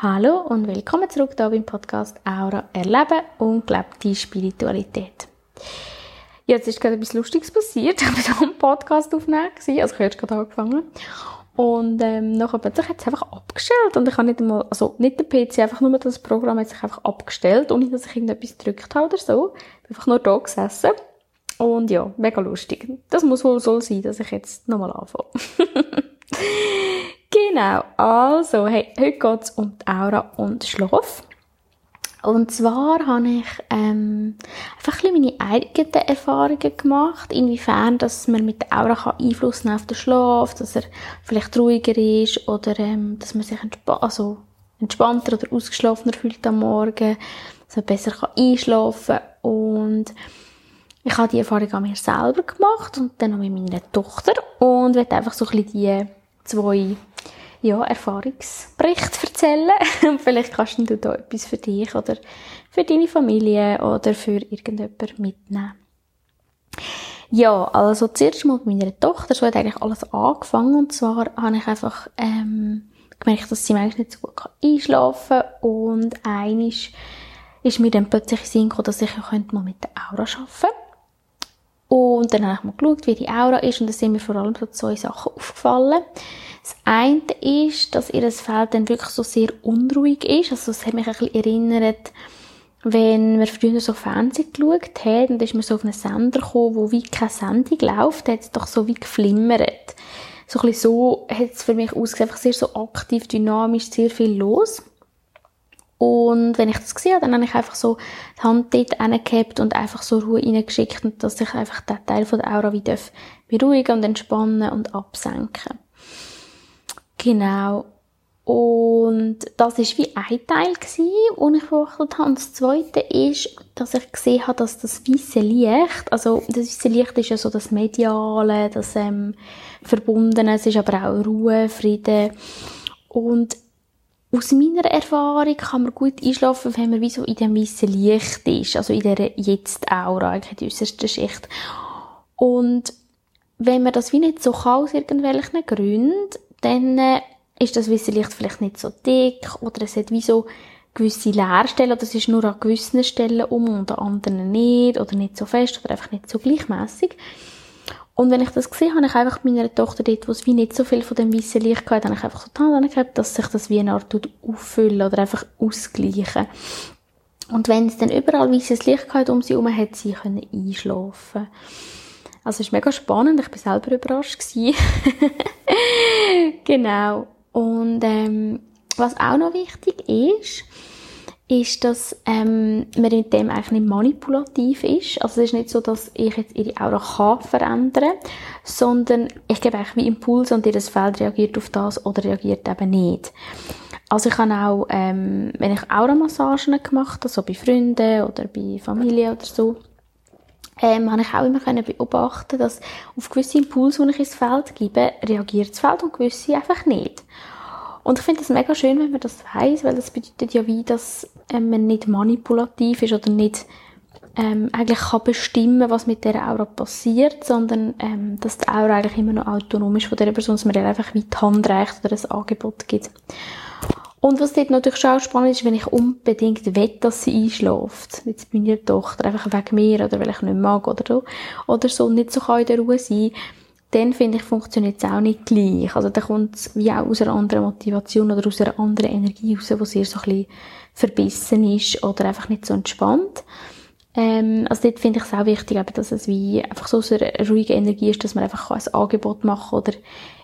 Hallo und willkommen zurück hier beim Podcast Aura Erleben und gelebte Spiritualität. Jetzt ist gerade etwas Lustiges passiert. Ich war so einen Podcast aufnehmen, also ich habe gerade angefangen. Und ähm, nachher plötzlich hat es einfach abgestellt und ich habe nicht einmal, also nicht der PC, einfach nur das Programm hat sich einfach abgestellt, ohne dass ich irgendetwas gedrückt habe oder so. Ich bin einfach nur da gesessen. Und ja, mega lustig. Das muss wohl so sein, dass ich jetzt nochmal anfange. Genau, also, hey, heute geht es um die Aura und Schlaf. Und zwar habe ich ähm, einfach ein meine eigenen Erfahrungen gemacht, inwiefern dass man mit der Aura kann Einfluss nehmen auf den Schlaf, dass er vielleicht ruhiger ist oder ähm, dass man sich entspa also entspannter oder ausgeschlafener fühlt am Morgen, dass man besser kann einschlafen und ich habe die Erfahrung an mir selber gemacht und dann auch mit meiner Tochter. Und werde einfach so ein bisschen die zwei ja, Erfahrungsbericht erzählen. Vielleicht kannst du da etwas für dich oder für deine Familie oder für irgendjemanden mitnehmen. Ja, also zuerst mal mit meiner Tochter, so hat eigentlich alles angefangen und zwar habe ich einfach ähm, gemerkt, dass sie eigentlich nicht so gut einschlafen kann und einisch ist mir dann plötzlich in Sinn gekommen, dass ich ja mal mit der Aura arbeiten könnte. Und dann habe ich mal geschaut, wie die Aura ist und da sind mir vor allem so zwei Sachen aufgefallen. Das eine ist, dass ihr Feld dann wirklich so sehr unruhig ist. Also es hat mich ein bisschen erinnert, wenn man früher so Fernsehen geschaut hat und dann ist man so auf einen Sender gekommen, wo wie keine Sendung läuft, hat es doch so wie geflimmert. So ein bisschen so hat es für mich ausgesehen, einfach sehr so aktiv, dynamisch, sehr viel los. Und wenn ich das gesehen habe, dann habe ich einfach so die Hand dort reingehabt und einfach so Ruhe reingeschickt und dass ich einfach den Teil von der Aura wieder beruhigen und entspannen und absenken. Genau. Und das ist wie ein Teil den ich beobachtet habe. Und das zweite ist, dass ich gesehen habe, dass das weiße Licht, also das weiße Licht ist ja so das Mediale, das ähm, Verbundene, es ist aber auch Ruhe, Frieden. Und aus meiner Erfahrung kann man gut einschlafen, wenn man wie so in dem weißen Licht ist, also in der Jetzt-Aura, eigentlich die äußerste Schicht. Und wenn man das wie nicht so kann, aus irgendwelchen Gründen, dann äh, ist das weiße Licht vielleicht nicht so dick oder es hat wie so gewisse Leerstellen oder es ist nur an gewissen Stellen um und an anderen nicht oder nicht so fest oder einfach nicht so gleichmäßig. Und wenn ich das gesehen habe, ich einfach meiner Tochter dort, wo es wie nicht so viel von dem weißen Licht hatte, habe ich einfach so die Hand gehabt, dass sich das wie eine Art auffüllen oder einfach ausgleichen. Und wenn es dann überall weißes Licht hatte um sie herum, hat sie können einschlafen. Also es ist mega spannend, ich bin selber überrascht genau. Und ähm, was auch noch wichtig ist, ist, dass ähm, man mit dem eigentlich nicht manipulativ ist. Also es ist nicht so, dass ich jetzt ihre Aura kann verändern sondern ich gebe eigentlich wie Impulse und ihr Feld reagiert auf das oder reagiert eben nicht. Also ich habe auch, ähm, wenn ich Auramassagen gemacht habe, so bei Freunden oder bei Familie oder so, ähm, habe ich auch immer können beobachten, dass auf gewisse Impulse, die ich ins Feld gebe, reagiert das Feld und gewisse einfach nicht. Und ich finde das mega schön, wenn man das weiß, weil das bedeutet ja wie, dass ähm, man nicht manipulativ ist oder nicht ähm, eigentlich kann bestimmen, was mit der Aura passiert, sondern ähm, dass die Aura eigentlich immer noch autonom ist von der Person, dass man ihr einfach wie die Hand reicht oder ein Angebot gibt. Und was dort natürlich schon spannend ist, wenn ich unbedingt will, dass sie einschläft, jetzt meiner Tochter, einfach wegen mir oder weil ich nicht mag oder so, oder so, nicht so kann in der Ruhe sein, dann finde ich, funktioniert es auch nicht gleich. Also dann kommt es wie auch aus einer anderen Motivation oder aus einer anderen Energie raus, die sehr so ein bisschen verbissen ist oder einfach nicht so entspannt. Ähm, also dort finde ich es auch wichtig, dass es wie einfach so aus einer ruhigen Energie ist, dass man einfach ein Angebot machen kann oder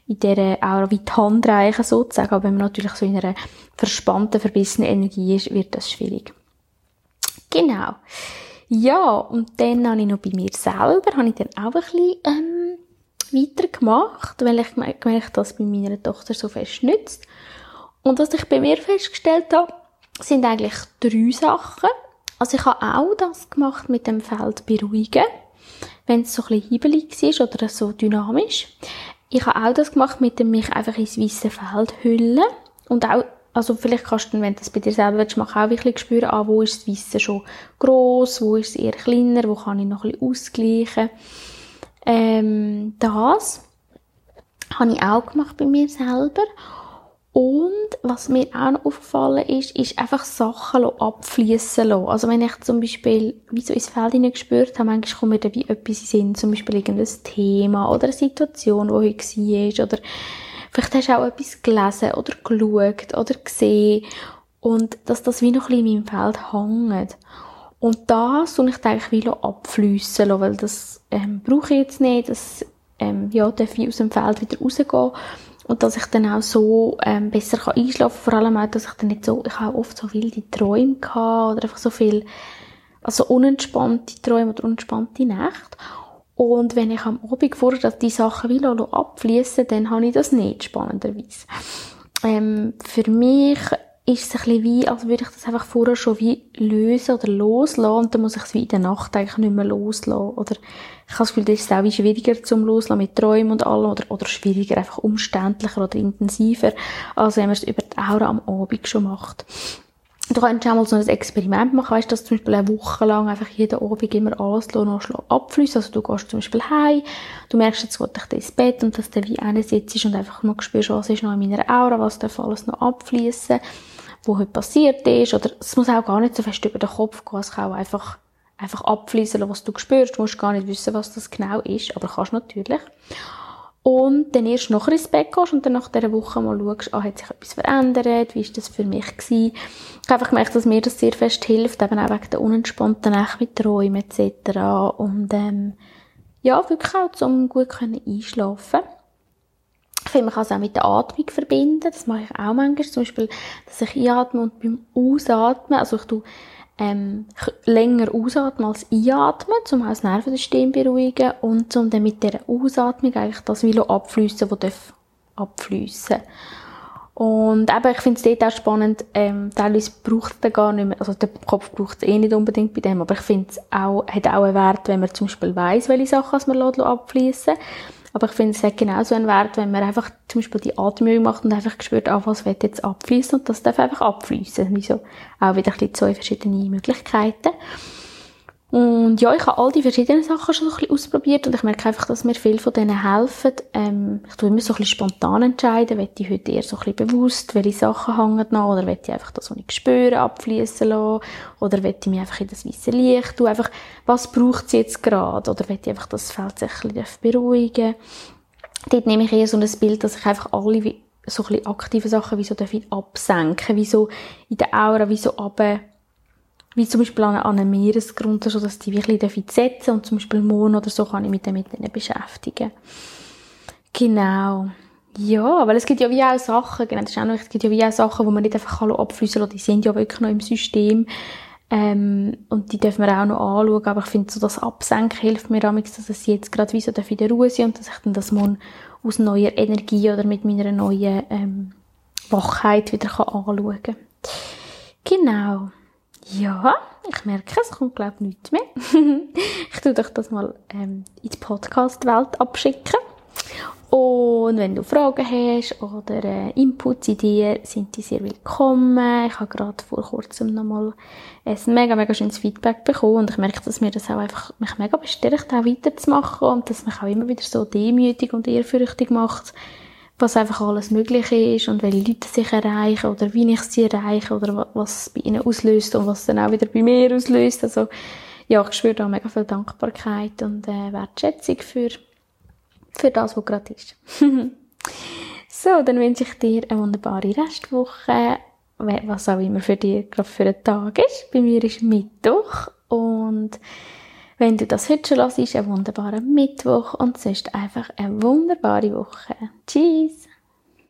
in dieser auch wie die Hand reichen sozusagen. Aber wenn man natürlich so in einer verspannten, verbissenen Energie ist, wird das schwierig. Genau. Ja, und dann habe ich noch bei mir selber, habe ich dann auch ein bisschen, ähm, weitergemacht, weil ich gemerkt dass bei meiner Tochter so fest nützt. Und was ich bei mir festgestellt habe, sind eigentlich drei Sachen. Also ich habe auch das gemacht mit dem Feld beruhigen, wenn es so ein bisschen hibbelig ist oder so dynamisch. Ich habe auch das gemacht mit dem mich einfach ins weiße Feld hüllen und auch also vielleicht kannst du, wenn du das bei dir selber willst, machen, auch wirklich spüren, ah, wo ist das Weisse schon gross, wo ist es eher kleiner, wo kann ich noch ein bisschen ausgleichen. Ähm, das habe ich auch gemacht bei mir selber. Und was mir auch noch aufgefallen ist, ist einfach Sachen abfließen lassen. Also wenn ich zum Beispiel wie so ins Feld gespürt habe, manchmal kommt mir da wie etwas in Sinn, zum Beispiel irgendein Thema oder eine Situation, die heute war oder vielleicht hast du auch etwas gelesen oder geschaut oder gesehen und dass das wie noch ein bisschen in meinem Feld hängt. Und das soll ich eigentlich wie abfließen lassen, weil das ähm, brauche ich jetzt nicht, das ähm, ja, darf ich aus dem Feld wieder rausgehen und dass ich dann auch so ähm, besser kann einschlafen. Vor allem auch, dass ich dann nicht so, ich habe oft so wilde Träume gehabt oder einfach so viel, also unentspannte Träume oder unentspannte Nächte. Und wenn ich am Abend vorher dass die Sachen will abfließen, dann habe ich das nicht, spannenderweise. Ähm, für mich ist es ein bisschen wie, als würde ich das einfach vorher schon wie lösen oder loslassen und dann muss ich es wie in der Nacht eigentlich nicht mehr loslassen. Oder ich habe das Gefühl, das ist auch wie schwieriger zum Loslassen mit Träumen und allem oder, oder schwieriger, einfach umständlicher oder intensiver, als wenn man es über die Aura am Abend schon macht. Du kannst auch mal so ein Experiment machen, weißt, dass du zum Beispiel eine Woche lang einfach jeden Abend immer alles noch abfließt. Also du gehst zum Beispiel heim, du merkst, jetzt geht dich ins Bett und dass du wie einer sitzt und einfach noch spürst, was ist noch in meiner Aura, was darf alles noch abfließen wo heute passiert ist, oder es muss auch gar nicht so fest über den Kopf gehen, es kann auch einfach, einfach abfließen, was du spürst, du musst gar nicht wissen, was das genau ist, aber kannst natürlich. Und dann erst nachher ins Bett gehst und dann nach dieser Woche mal schaust, ah, hat sich etwas verändert, wie ist das für mich gewesen. Ich habe einfach gemerkt, dass mir das sehr fest hilft, eben auch wegen der unentspannten Nacht mit Träumen etc. Und ähm, ja, wirklich auch, um gut einschlafen können. Finde, man kann es auch mit der Atmung verbinden. Das mache ich auch manchmal. Zum Beispiel, dass ich einatme und beim Ausatmen, also ich tue ähm, länger ausatmen als einatmen, um auch das Nervensystem zu beruhigen und um dann mit dieser Ausatmung eigentlich das Velo abfließen, das darf abfliessen. Und eben, ich finde es dort auch spannend, ähm, teilweise braucht es gar nicht mehr, also der Kopf braucht es eh nicht unbedingt bei dem, aber ich finde es auch, hat auch einen Wert, wenn man zum Beispiel weiss, welche Sachen man abfließen lässt. Aber ich finde, es hat genauso einen Wert, wenn man einfach zum Beispiel die Atemübung macht und einfach spürt, ah, was wird jetzt abfließen und das darf einfach abfließen. Also auch wieder ein bisschen zwei verschiedene Möglichkeiten. Und ja, ich habe all die verschiedenen Sachen schon so ein bisschen ausprobiert und ich merke einfach, dass mir viel von denen helfen. Ähm, ich tue immer so ein bisschen spontan entscheiden, will ich heute eher so ein bisschen bewusst, welche Sachen hängen noch, oder will ich einfach das, was ich spüre, abfließen lassen, oder will ich mich einfach in das weiße Licht tun, einfach, was braucht es jetzt gerade, oder will ich einfach das Feld sich ein bisschen beruhigen. Dort nehme ich eher so ein Bild, dass ich einfach alle so ein bisschen aktive Sachen wie so absenken, wie so in der Aura, wie so runter wie zum Beispiel an, einem Meeresgrund, so dass die wirklich setzen und zum Beispiel Mond oder so kann ich mich dann mit denen beschäftigen. Genau. Ja, weil es gibt ja wie auch Sachen, genau, das ist auch noch, es gibt ja wie auch Sachen, wo man nicht einfach abfließen kann, die sind ja wirklich noch im System. Ähm, und die dürfen wir auch noch anschauen, aber ich finde so, das Absenken hilft mir damals, dass es jetzt gerade wie so in der Ruhe sind und dass ich dann das Mond aus neuer Energie oder mit meiner neuen ähm, Wachheit wieder kann anschauen kann. Genau. Ja, ich merke, es kommt, glaube ich, nichts mehr. ich tue doch das mal ähm, in die Podcast-Welt abschicken. Und wenn du Fragen hast oder äh, Inputs, Ideen, sind die sehr willkommen. Ich habe gerade vor kurzem nochmal ein mega, mega schönes Feedback bekommen und ich merke, dass mir das auch einfach mich mega bestärkt, auch weiterzumachen und dass mich auch immer wieder so demütig und ehrfürchtig macht, was einfach alles möglich ist und welche Leute sich erreichen oder wie ich sie erreiche oder was bei ihnen auslöst und was dann auch wieder bei mir auslöst. Also, ja, ich spüre da mega viel Dankbarkeit und äh, Wertschätzung für, für das, was gerade ist. so, dann wünsche ich dir eine wunderbare Restwoche, was auch immer für dich gerade für einen Tag ist. Bei mir ist Mittwoch und wenn du das heute schon hörst, einen wunderbaren Mittwoch und sonst einfach eine wunderbare Woche. Tschüss!